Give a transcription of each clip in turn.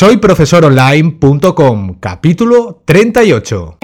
Soy profesoronline.com, capítulo 38.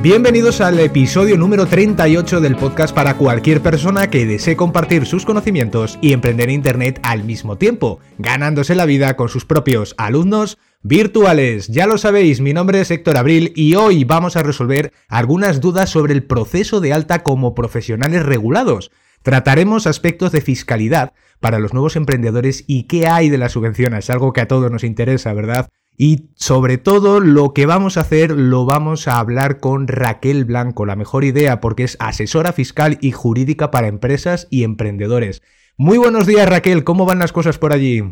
Bienvenidos al episodio número 38 del podcast para cualquier persona que desee compartir sus conocimientos y emprender Internet al mismo tiempo, ganándose la vida con sus propios alumnos virtuales. Ya lo sabéis, mi nombre es Héctor Abril y hoy vamos a resolver algunas dudas sobre el proceso de alta como profesionales regulados. Trataremos aspectos de fiscalidad para los nuevos emprendedores y qué hay de las subvenciones, algo que a todos nos interesa, ¿verdad? Y sobre todo lo que vamos a hacer lo vamos a hablar con Raquel Blanco, la mejor idea porque es asesora fiscal y jurídica para empresas y emprendedores. Muy buenos días Raquel, ¿cómo van las cosas por allí?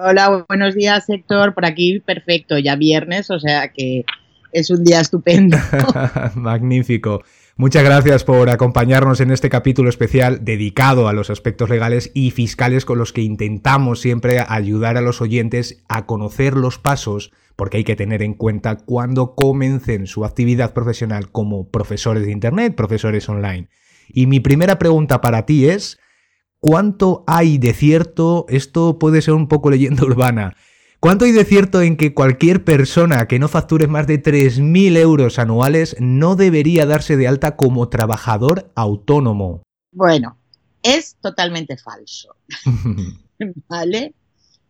Hola, buenos días Héctor, por aquí perfecto, ya viernes, o sea que es un día estupendo. Magnífico. Muchas gracias por acompañarnos en este capítulo especial dedicado a los aspectos legales y fiscales con los que intentamos siempre ayudar a los oyentes a conocer los pasos, porque hay que tener en cuenta cuando comiencen su actividad profesional como profesores de Internet, profesores online. Y mi primera pregunta para ti es, ¿cuánto hay de cierto? Esto puede ser un poco leyenda urbana ¿Cuánto hay de cierto en que cualquier persona que no facture más de 3.000 euros anuales no debería darse de alta como trabajador autónomo? Bueno, es totalmente falso. ¿Vale?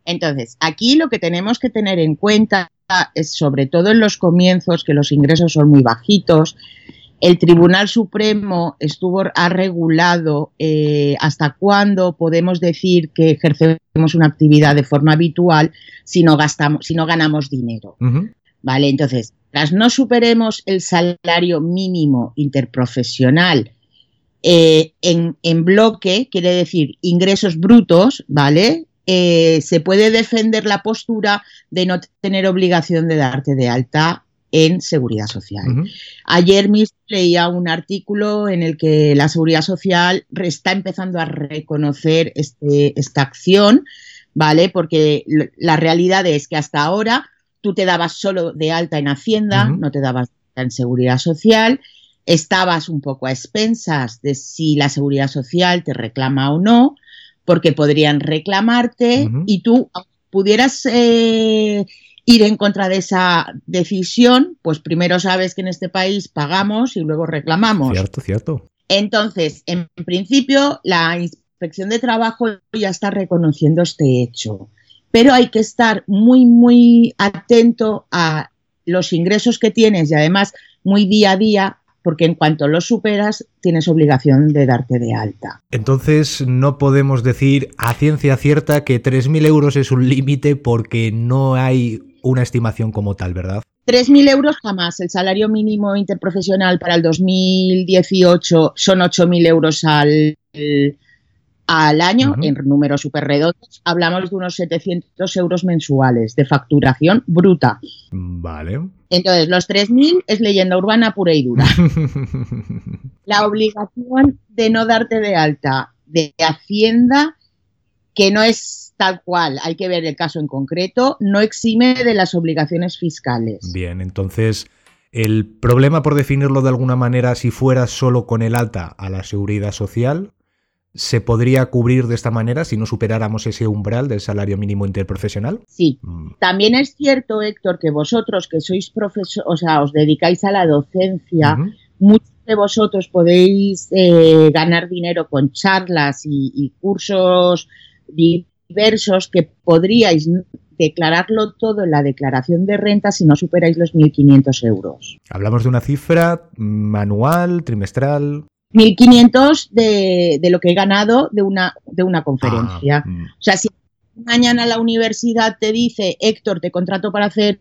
Entonces, aquí lo que tenemos que tener en cuenta es, sobre todo en los comienzos, que los ingresos son muy bajitos, el Tribunal Supremo estuvo, ha regulado eh, hasta cuándo podemos decir que ejercemos una actividad de forma habitual si no, gastamos, si no ganamos dinero. ¿Vale? Entonces, tras no superemos el salario mínimo interprofesional eh, en, bloque, quiere decir ingresos brutos, ¿vale? Eh, se puede defender la postura de no tener obligación de darte de alta en seguridad social. Ayer mismo leía un artículo en el que la seguridad social está empezando a reconocer este, esta acción, ¿vale? Porque la realidad es que hasta ahora tú te dabas solo de alta en Hacienda, no te dabas en seguridad social, estabas un poco a expensas de si la seguridad social te reclama o no, porque podrían reclamarte y tú pudieras eh, ir en contra de esa decisión, pues primero sabes que en este país pagamos y luego reclamamos. Cierto, cierto. Entonces, en principio, la inspección de trabajo ya está reconociendo este hecho, pero hay que estar muy, muy atento a los ingresos que tienes y además muy día a día porque en cuanto los superas tienes obligación de darte de alta. Entonces no podemos decir a ciencia cierta que 3.000 euros es un límite porque no hay una estimación como tal, ¿verdad? 3.000 euros jamás. El salario mínimo interprofesional para el 2018 son 8.000 euros al, al año, en números súper redondos. Hablamos de unos 700 euros mensuales de facturación bruta. Vale. Entonces, los 3.000 es leyenda urbana pura y dura. La obligación de no darte de alta de Hacienda, que no es tal cual, hay que ver el caso en concreto, no exime de las obligaciones fiscales. Bien, entonces, el problema, por definirlo de alguna manera, si fuera solo con el alta a la seguridad social, ¿se podría cubrir de esta manera si no superáramos ese umbral del salario mínimo interprofesional? Sí. Mm. También es cierto, Héctor, que vosotros que sois profesores, o sea, os dedicáis a la docencia, muchos de vosotros podéis eh, ganar dinero con charlas y, y cursos diversos que podríais declararlo todo en la declaración de renta si no superáis los 1.500 euros. Hablamos de una cifra manual, trimestral. 1.500 de, de lo que he ganado de una, de una conferencia. Ah, mm. O sea, si mañana la universidad te dice, Héctor, te contrato para hacer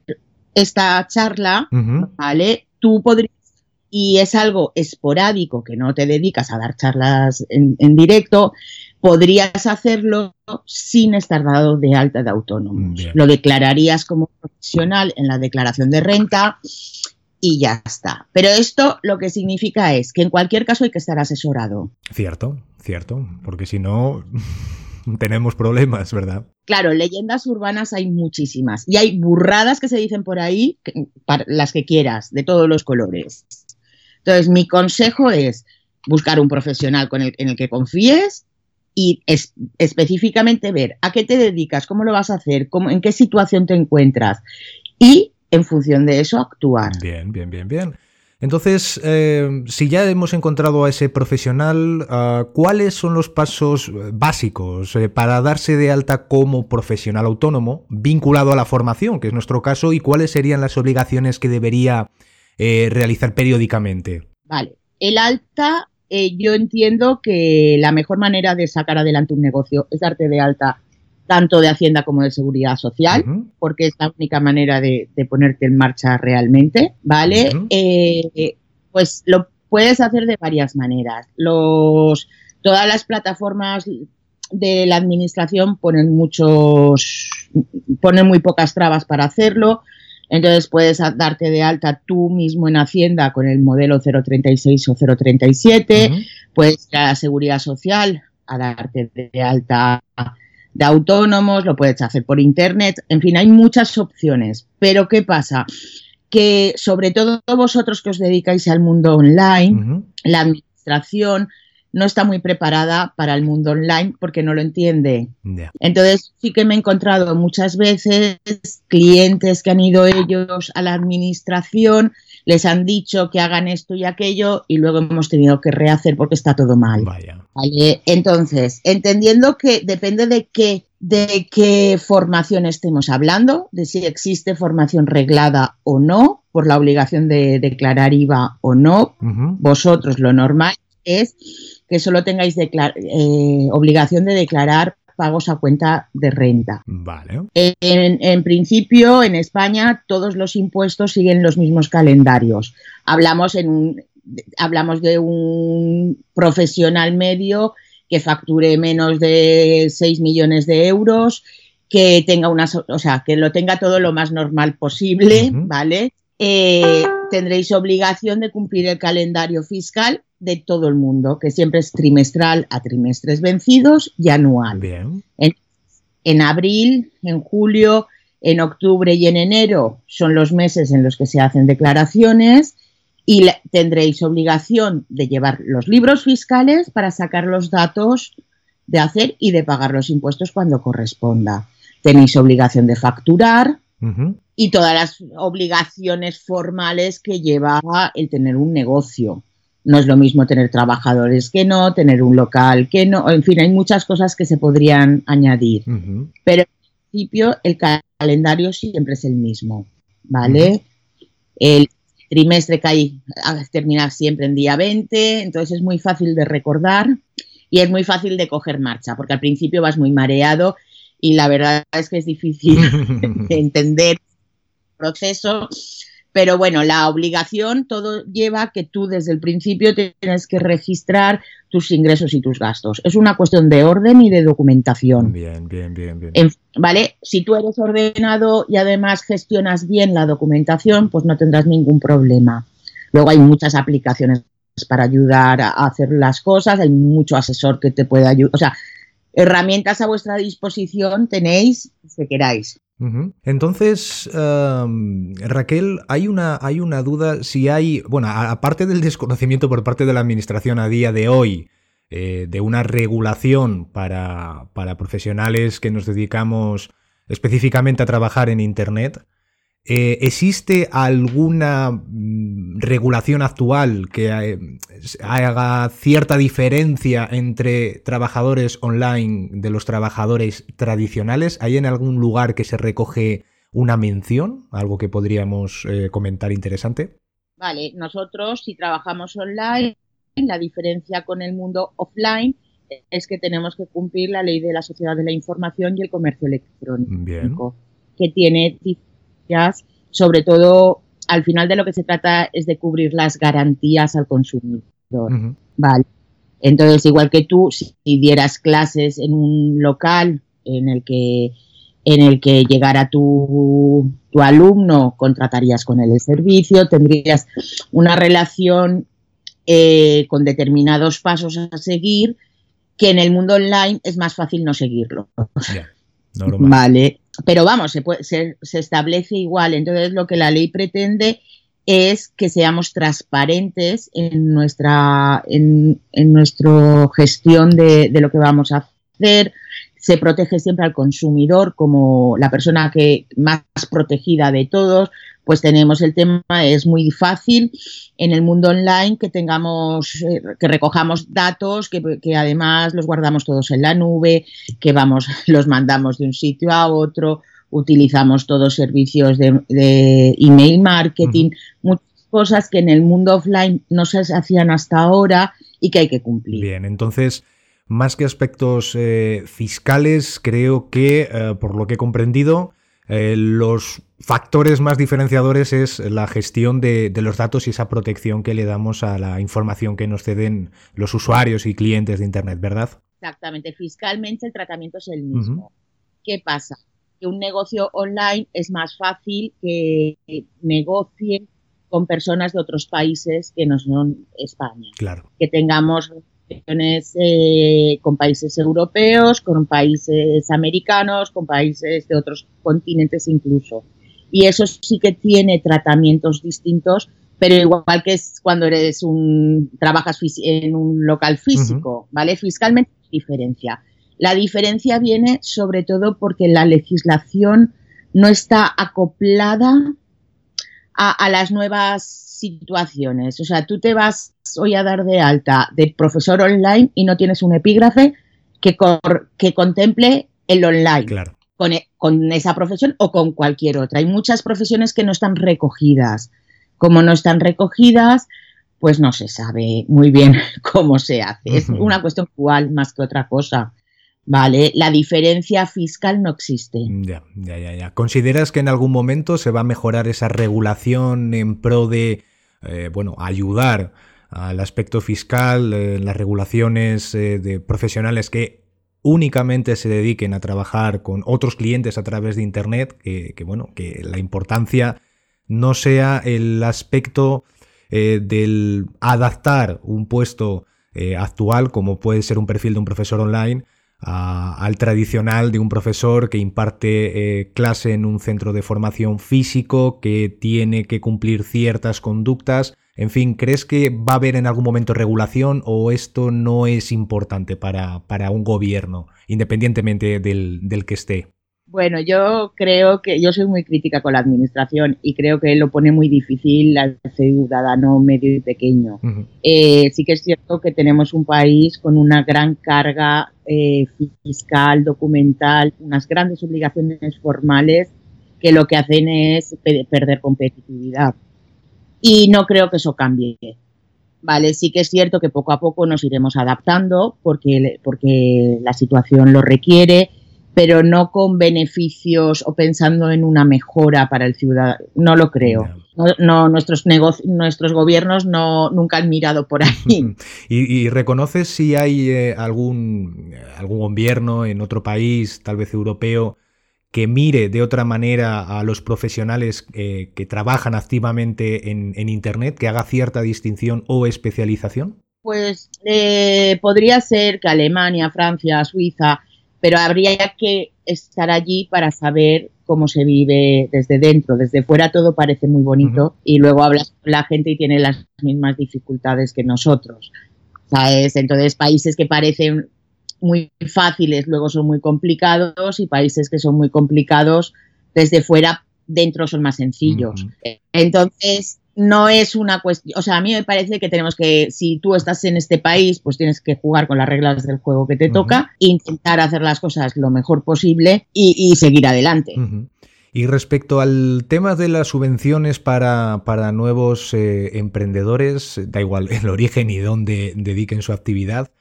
esta charla, ¿vale? Tú podrías, y es algo esporádico, que no te dedicas a dar charlas en, en directo, podrías hacerlo sin estar dado de alta de autónomo. Lo declararías como profesional en la declaración de renta y ya está. Pero esto lo que significa es que en cualquier caso hay que estar asesorado. Cierto, cierto, porque si no tenemos problemas, ¿verdad? Claro, leyendas urbanas hay muchísimas y hay burradas que se dicen por ahí, las que quieras, de todos los colores. Entonces, mi consejo es, buscar un profesional con el, en el que confíes y específicamente ver a qué te dedicas, cómo lo vas a hacer, cómo, en qué situación te encuentras y en función de eso actuar. Bien, bien, bien, bien. Entonces, eh, si ya hemos encontrado a ese profesional, uh, ¿cuáles son los pasos básicos eh, para darse de alta como profesional autónomo vinculado a la formación, que es nuestro caso, y cuáles serían las obligaciones que debería eh, realizar periódicamente? Vale, el alta eh, yo entiendo que la mejor manera de sacar adelante un negocio es darte de alta tanto de Hacienda como de Seguridad Social, porque es la única manera de, ponerte en marcha realmente, ¿vale? Eh, pues lo puedes hacer de varias maneras. Los, todas las plataformas de la administración ponen muchos, ponen muy pocas trabas para hacerlo. Entonces puedes darte de alta tú mismo en Hacienda con el modelo 036 o 037, puedes ir a la Seguridad Social a darte de alta de autónomos, lo puedes hacer por Internet, en fin, hay muchas opciones. Pero ¿qué pasa? Que sobre todo vosotros que os dedicáis al mundo online, la administración no está muy preparada para el mundo online porque no lo entiende. Entonces sí que me he encontrado muchas veces clientes que han ido ellos a la administración, les han dicho que hagan esto y aquello y luego hemos tenido que rehacer porque está todo mal. Entonces, entendiendo que depende de qué de qué formación estemos hablando, de si existe formación reglada o no, por la obligación de declarar IVA o no, vosotros lo normal es que solo tengáis eh, obligación de declarar pagos a cuenta de renta. Vale. En, principio, en España, todos los impuestos siguen los mismos calendarios. Hablamos, en un, hablamos de un profesional medio que facture menos de 6 millones de euros, que tenga una, o sea, que lo tenga todo lo más normal posible, ¿vale? Eh, tendréis obligación de cumplir el calendario fiscal de todo el mundo, que siempre es trimestral a trimestres vencidos y anual. En, abril, en julio, en octubre y en enero son los meses en los que se hacen declaraciones y tendréis obligación de llevar los libros fiscales para sacar los datos de hacer y de pagar los impuestos cuando corresponda. Tenéis obligación de facturar y todas las obligaciones formales que lleva el tener un negocio. No es lo mismo tener trabajadores que no, tener un local que no, en fin, hay muchas cosas que se podrían añadir. Pero en principio el calendario siempre es el mismo, ¿vale? El trimestre cae, termina siempre en día 20, entonces es muy fácil de recordar y es muy fácil de coger marcha, porque al principio vas muy mareado y la verdad es que es difícil entender el proceso pero bueno, la obligación todo lleva que tú desde el principio tienes que registrar tus ingresos y tus gastos. Es una cuestión de orden y de documentación. Bien, bien, bien, bien. ¿Vale? Si tú eres ordenado y además gestionas bien la documentación, pues no tendrás ningún problema. Luego hay muchas aplicaciones para ayudar a hacer las cosas, hay mucho asesor que te puede ayudar. O sea, herramientas a vuestra disposición tenéis que queráis. Entonces, Raquel, hay una, hay una duda si hay, bueno, aparte del desconocimiento por parte de la Administración a día de hoy, eh, de una regulación para, para profesionales que nos dedicamos específicamente a trabajar en Internet, eh, ¿Existe alguna mm, regulación actual que eh, haga cierta diferencia entre trabajadores online de los trabajadores tradicionales? ¿Hay en algún lugar que se recoge una mención? ¿Algo que podríamos eh, comentar interesante? Vale, nosotros si trabajamos online, la diferencia con el mundo offline es que tenemos que cumplir la ley de la sociedad de la información y el comercio electrónico, que tiene sobre todo al final de lo que se trata es de cubrir las garantías al consumidor. Vale. Entonces, igual que tú, si dieras clases en un local en el que en el que llegara tu, tu alumno, contratarías con él el servicio, tendrías una relación eh, con determinados pasos a seguir que en el mundo online es más fácil no seguirlo. Vale, pero vamos, se, se, establece igual. Entonces, lo que la ley pretende es que seamos transparentes en nuestra, en, nuestra gestión de, de, lo que vamos a hacer. Se protege siempre al consumidor como la persona que más protegida de todos. Pues tenemos el tema, es muy fácil en el mundo online que tengamos, eh, que recojamos datos, que, que, además los guardamos todos en la nube, que vamos, los mandamos de un sitio a otro, utilizamos todos servicios de, email marketing, muchas cosas que en el mundo offline no se hacían hasta ahora y que hay que cumplir. Bien, entonces, más que aspectos eh, fiscales, creo que, eh, por lo que he comprendido, eh, los factores más diferenciadores es la gestión de, los datos y esa protección que le damos a la información que nos ceden los usuarios y clientes de Internet, ¿verdad? Exactamente, fiscalmente el tratamiento es el mismo. ¿Qué pasa? que un negocio online es más fácil que negocien con personas de otros países que no son España. Claro. Que tengamos relaciones eh, con países europeos, con países americanos, con países de otros continentes incluso. Y eso sí que tiene tratamientos distintos, pero igual que es cuando eres un trabajas en un local físico, ¿vale? Fiscalmente diferencia. La diferencia viene sobre todo porque la legislación no está acoplada a, las nuevas situaciones. O sea, tú te vas hoy a dar de alta de profesor online y no tienes un epígrafe que, que contemple el online. Con, e, con, esa profesión o con cualquier otra. Hay muchas profesiones que no están recogidas. Como no están recogidas, pues no se sabe muy bien cómo se hace. Es una cuestión actual más que otra cosa. ¿vale? La diferencia fiscal no existe. Ya, ya, ya, ya. ¿Consideras que en algún momento se va a mejorar esa regulación en pro de, eh, bueno, ayudar al aspecto fiscal, eh, las regulaciones eh, de profesionales que únicamente se dediquen a trabajar con otros clientes a través de Internet, que, bueno, que la importancia no sea el aspecto del adaptar un puesto actual, como puede ser un perfil de un profesor online, al tradicional de un profesor que imparte eh, clase en un centro de formación físico, que tiene que cumplir ciertas conductas. En fin, ¿crees que va a haber en algún momento regulación o esto no es importante para, para un gobierno, independientemente del, del que esté? Bueno, yo creo que yo soy muy crítica con la administración y creo que lo pone muy difícil al ciudadano medio y pequeño. Eh, sí que es cierto que tenemos un país con una gran carga eh, fiscal, documental, unas grandes obligaciones formales que lo que hacen es perder competitividad. Y no creo que eso cambie. Vale, sí que es cierto que poco a poco nos iremos adaptando porque, porque la situación lo requiere pero no con beneficios o pensando en una mejora para el ciudadano. No lo creo. No, nuestros nuestros gobiernos no nunca han mirado por ahí. ¿Y, reconoces si hay eh, algún, algún gobierno en otro país, tal vez europeo, que mire de otra manera a los profesionales eh, que trabajan activamente en, Internet, que haga cierta distinción o especialización? Pues eh, podría ser que Alemania, Francia, Suiza pero habría que estar allí para saber cómo se vive desde dentro. Desde fuera todo parece muy bonito y luego hablas con la gente y tiene las mismas dificultades que nosotros. ¿Sabes? Entonces, países que parecen muy fáciles luego son muy complicados y países que son muy complicados desde fuera dentro son más sencillos. Entonces, no es una cuestión, o sea, a mí me parece que tenemos que, si tú estás en este país, pues tienes que jugar con las reglas del juego que te toca, intentar hacer las cosas lo mejor posible y, seguir adelante. Y respecto al tema de las subvenciones para, nuevos eh, emprendedores, da igual el origen y dónde dediquen su actividad,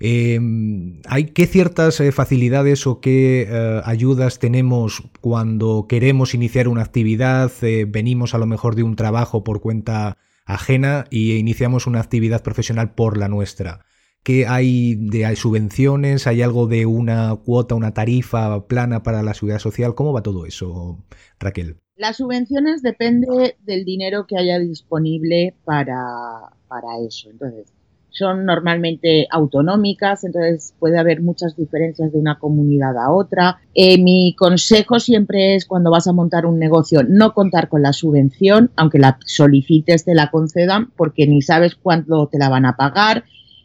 Em, ¿Hay qué ciertas eh, facilidades o qué eh, ayudas tenemos cuando queremos iniciar una actividad? Eh, venimos a lo mejor de un trabajo por cuenta ajena y iniciamos una actividad profesional por la nuestra. ¿Qué hay de hay subvenciones? ¿Hay algo de una cuota, una tarifa plana para la seguridad social? ¿Cómo va todo eso, Raquel? Las subvenciones depende del dinero que haya disponible para, para eso. Entonces, son normalmente autonómicas, entonces puede haber muchas diferencias de una comunidad a otra. Eh, mi consejo siempre es cuando vas a montar un negocio no contar con la subvención, aunque la solicites te la concedan, porque ni sabes cuánto te la van a pagar,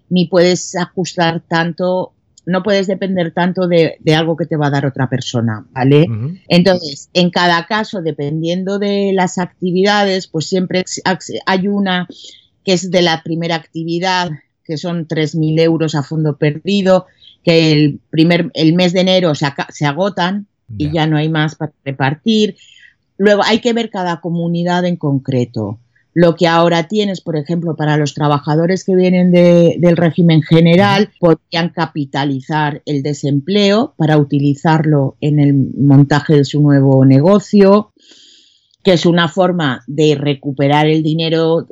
ni puedes ajustar tanto no puedes depender tanto de, algo que te va a dar otra persona, ¿vale? Entonces, en cada caso, dependiendo de las actividades, pues siempre hay una que es de la primera actividad, que son 3.000 euros a fondo perdido, que el, primer, el mes de enero se, se agotan y ya no hay más para repartir. Luego hay que ver cada comunidad en concreto. Lo que ahora tienes, por ejemplo, para los trabajadores que vienen del régimen general, podrían capitalizar el desempleo para utilizarlo en el montaje de su nuevo negocio, que es una forma de recuperar el dinero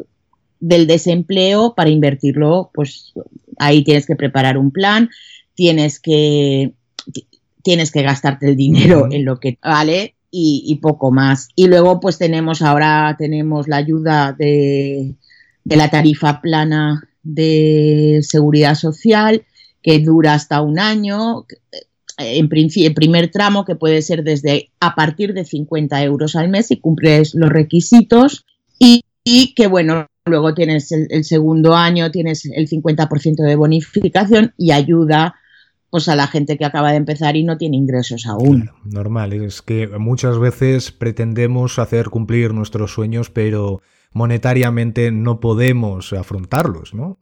del desempleo para invertirlo, pues ahí tienes que preparar un plan, tienes que, tienes que gastarte el dinero en lo que vale y, poco más. Y luego pues tenemos ahora tenemos la ayuda de, de la tarifa plana de seguridad social que dura hasta un año, en principio, el primer tramo que puede ser desde a partir de 50 euros al mes si cumples los requisitos. Y, y que bueno, luego tienes el, segundo año, tienes el 50% de bonificación y ayuda pues a la gente que acaba de empezar y no tiene ingresos aún. normal, es que muchas veces pretendemos hacer cumplir nuestros sueños, pero monetariamente no podemos afrontarlos, ¿no?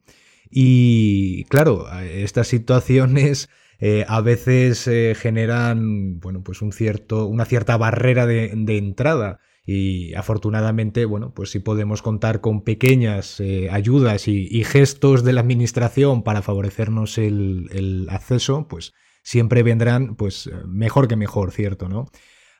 Y claro, estas situaciones eh, a veces eh, generan, bueno, pues un cierto, una cierta barrera de, de entrada y afortunadamente, bueno, pues si podemos contar con pequeñas eh, ayudas y, gestos de la administración para favorecernos el, acceso, pues siempre vendrán, pues mejor que mejor, ¿cierto? ¿no?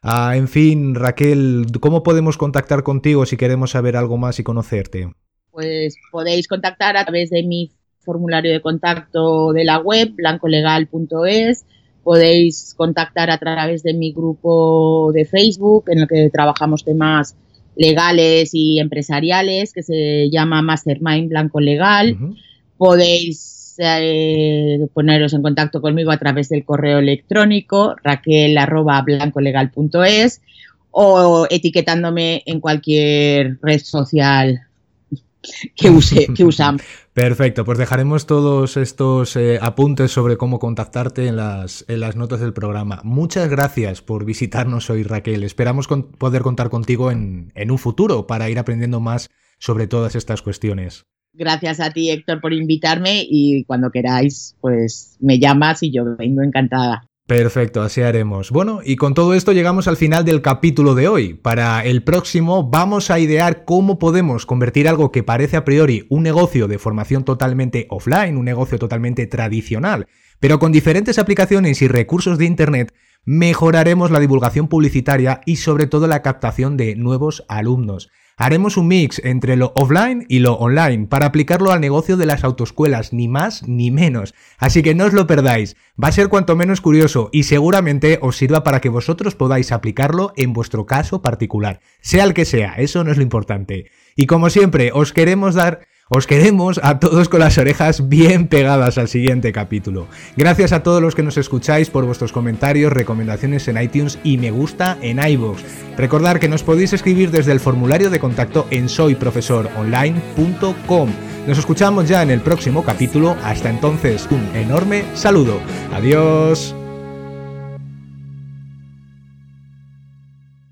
Ah, en fin, Raquel, ¿cómo podemos contactar contigo si queremos saber algo más y conocerte? Pues podéis contactar a través de mi formulario de contacto de la web, blancolegal.es podéis contactar a través de mi grupo de Facebook en el que trabajamos temas legales y empresariales que se llama Mastermind Blanco Legal. Podéis eh, poneros en contacto conmigo a través del correo electrónico raquel@blancolegal.es o etiquetándome en cualquier red social que, use, que usamos. Perfecto, pues dejaremos todos estos eh, apuntes sobre cómo contactarte en las, en las notas del programa. Muchas gracias por visitarnos hoy, Raquel. Esperamos poder contar contigo en, en un futuro para ir aprendiendo más sobre todas estas cuestiones. Gracias a ti, Héctor, por invitarme y cuando queráis, pues me llamas y yo vengo encantada. Perfecto, así haremos. Bueno, y con todo esto llegamos al final del capítulo de hoy. Para el próximo vamos a idear cómo podemos convertir algo que parece a priori un negocio de formación totalmente offline, un negocio totalmente tradicional, pero con diferentes aplicaciones y recursos de Internet, mejoraremos la divulgación publicitaria y sobre todo la captación de nuevos alumnos. Haremos un mix entre lo offline y lo online para aplicarlo al negocio de las autoescuelas, ni más ni menos. Así que no os lo perdáis, va a ser cuanto menos curioso y seguramente os sirva para que vosotros podáis aplicarlo en vuestro caso particular, sea el que sea, eso no es lo importante. Y como siempre, os queremos dar os queremos a todos con las orejas bien pegadas al siguiente capítulo. Gracias a todos los que nos escucháis por vuestros comentarios, recomendaciones en iTunes y me gusta en iVoox. Recordad que nos podéis escribir desde el formulario de contacto en soyprofesoronline.com. Nos escuchamos ya en el próximo capítulo. Hasta entonces, un enorme saludo. Adiós.